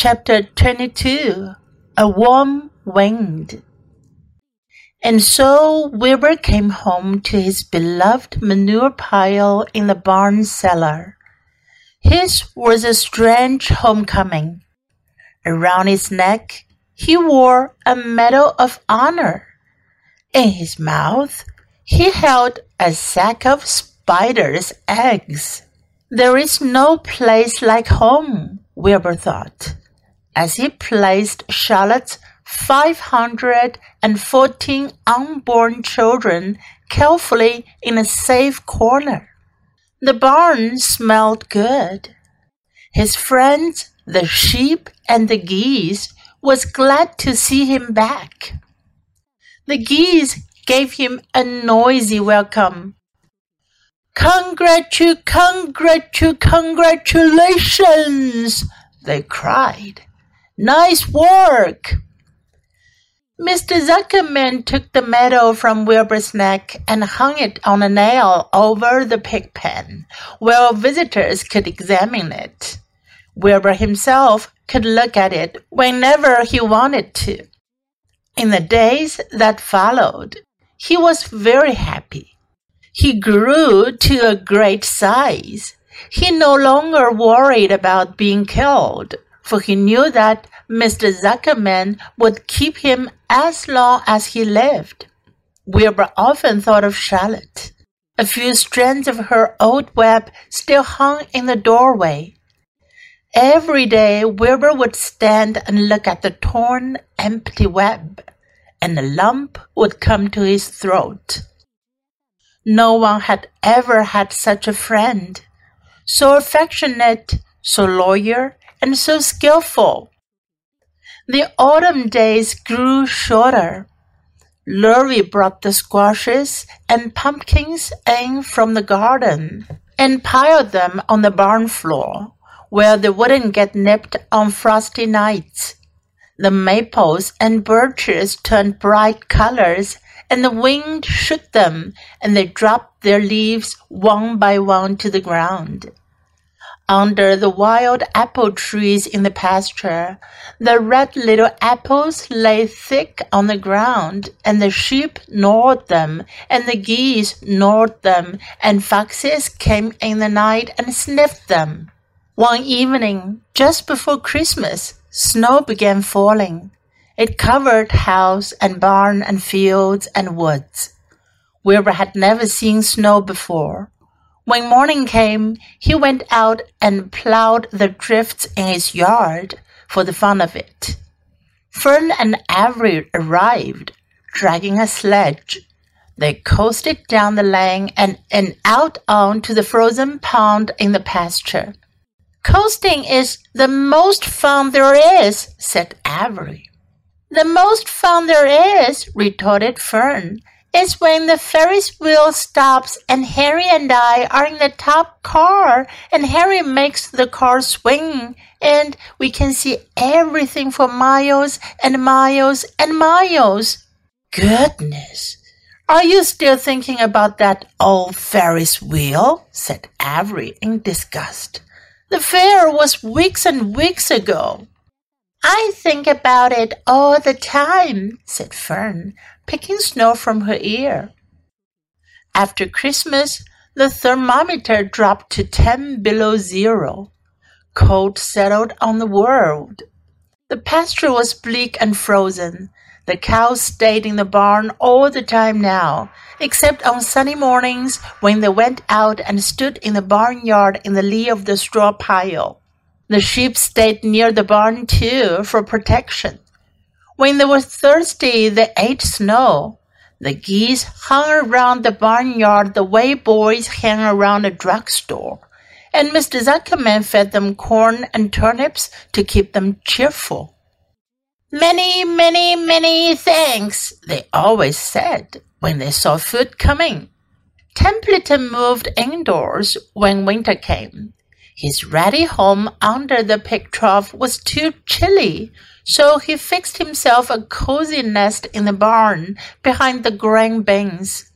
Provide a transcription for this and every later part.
Chapter 22 A Warm Wind. And so Wilbur came home to his beloved manure pile in the barn cellar. His was a strange homecoming. Around his neck, he wore a medal of honor. In his mouth, he held a sack of spiders' eggs. There is no place like home, Wilbur thought as he placed Charlotte's 514 unborn children carefully in a safe corner. The barn smelled good. His friends, the sheep and the geese, was glad to see him back. The geese gave him a noisy welcome. Congratu, congratu, congratulations, they cried. Nice work! Mr. Zuckerman took the medal from Wilbur's neck and hung it on a nail over the pig pen, where visitors could examine it. Wilbur himself could look at it whenever he wanted to. In the days that followed, he was very happy. He grew to a great size. He no longer worried about being killed for he knew that Mr. Zuckerman would keep him as long as he lived. Wilbur often thought of Charlotte. A few strands of her old web still hung in the doorway. Every day Wilbur would stand and look at the torn, empty web, and a lump would come to his throat. No one had ever had such a friend, so affectionate, so loyal, and so skillful. The autumn days grew shorter. Lurvy brought the squashes and pumpkins in from the garden and piled them on the barn floor where they wouldn't get nipped on frosty nights. The maples and birches turned bright colors and the wind shook them and they dropped their leaves one by one to the ground. Under the wild apple trees in the pasture, the red little apples lay thick on the ground, and the sheep gnawed them, and the geese gnawed them, and foxes came in the night and sniffed them. One evening, just before Christmas, snow began falling. It covered house and barn and fields and woods. Wilbur had never seen snow before. When morning came, he went out and plowed the drifts in his yard for the fun of it. Fern and Avery arrived, dragging a sledge. They coasted down the lane and, and out onto the frozen pond in the pasture. Coasting is the most fun there is, said Avery. The most fun there is, retorted Fern, is when the Ferris wheel stops and Harry and I are in the top car and Harry makes the car swing and we can see everything for miles and miles and miles. Goodness! Are you still thinking about that old Ferris wheel? said Avery in disgust. The fair was weeks and weeks ago. I think about it all the time, said Fern, picking snow from her ear. After Christmas, the thermometer dropped to 10 below zero. Cold settled on the world. The pasture was bleak and frozen. The cows stayed in the barn all the time now, except on sunny mornings when they went out and stood in the barnyard in the lee of the straw pile. The sheep stayed near the barn too for protection. When they were thirsty, they ate snow. The geese hung around the barnyard the way boys hang around a drugstore, and Mr. Zuckerman fed them corn and turnips to keep them cheerful. Many, many, many thanks, they always said when they saw food coming. Templeton moved indoors when winter came. His ratty home under the pig trough was too chilly, so he fixed himself a cozy nest in the barn behind the grain bins.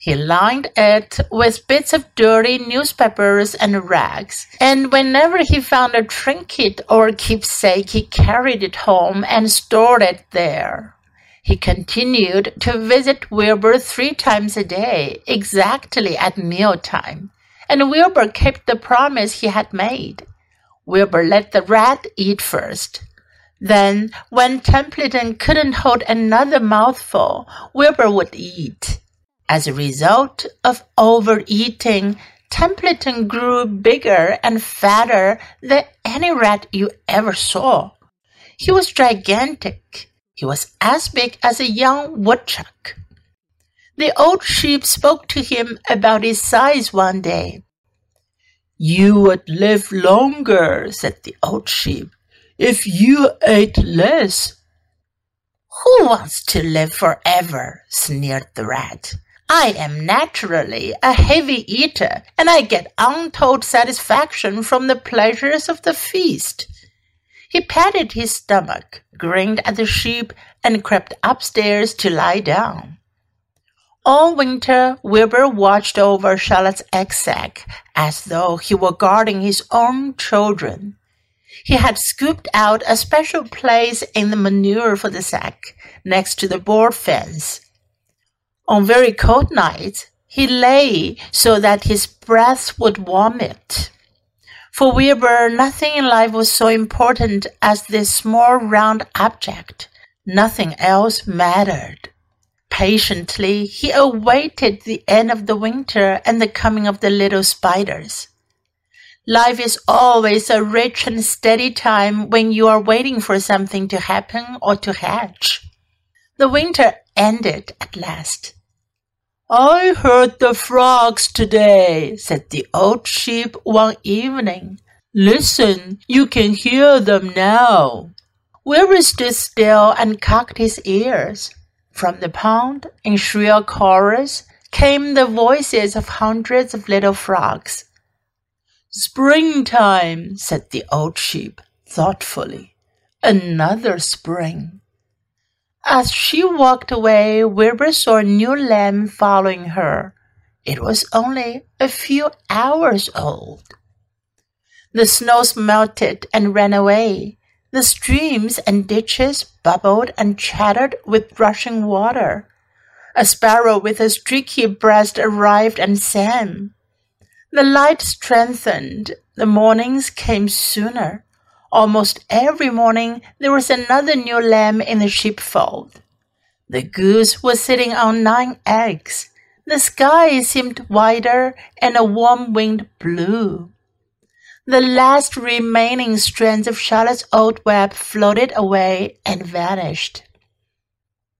He lined it with bits of dirty newspapers and rags, and whenever he found a trinket or keepsake, he carried it home and stored it there. He continued to visit Wilbur three times a day, exactly at mealtime, and Wilbur kept the promise he had made. Wilbur let the rat eat first. Then, when Templeton couldn't hold another mouthful, Wilbur would eat. As a result of overeating, Templeton grew bigger and fatter than any rat you ever saw. He was gigantic. He was as big as a young woodchuck. The old sheep spoke to him about his size one day. You would live longer, said the old sheep, if you ate less. Who wants to live forever? sneered the rat. I am naturally a heavy eater, and I get untold satisfaction from the pleasures of the feast. He patted his stomach, grinned at the sheep, and crept upstairs to lie down. All winter, Wilbur watched over Charlotte's egg sack as though he were guarding his own children. He had scooped out a special place in the manure for the sack, next to the board fence. On very cold nights, he lay so that his breath would warm it. For Wilbur, nothing in life was so important as this small round object. Nothing else mattered. Patiently, he awaited the end of the winter and the coming of the little spiders. Life is always a rich and steady time when you are waiting for something to happen or to hatch. The winter ended at last. I heard the frogs today, said the old sheep one evening. Listen, you can hear them now. Wilbur stood still and cocked his ears. From the pond, in shrill chorus, came the voices of hundreds of little frogs. Springtime, said the old sheep thoughtfully. Another spring. As she walked away, Wilbur saw a new lamb following her. It was only a few hours old. The snows melted and ran away. The streams and ditches bubbled and chattered with rushing water. A sparrow with a streaky breast arrived and sang. The light strengthened. The mornings came sooner. Almost every morning there was another new lamb in the sheepfold. The goose was sitting on nine eggs. The sky seemed wider and a warm wind blew. The last remaining strands of Charlotte's old web floated away and vanished.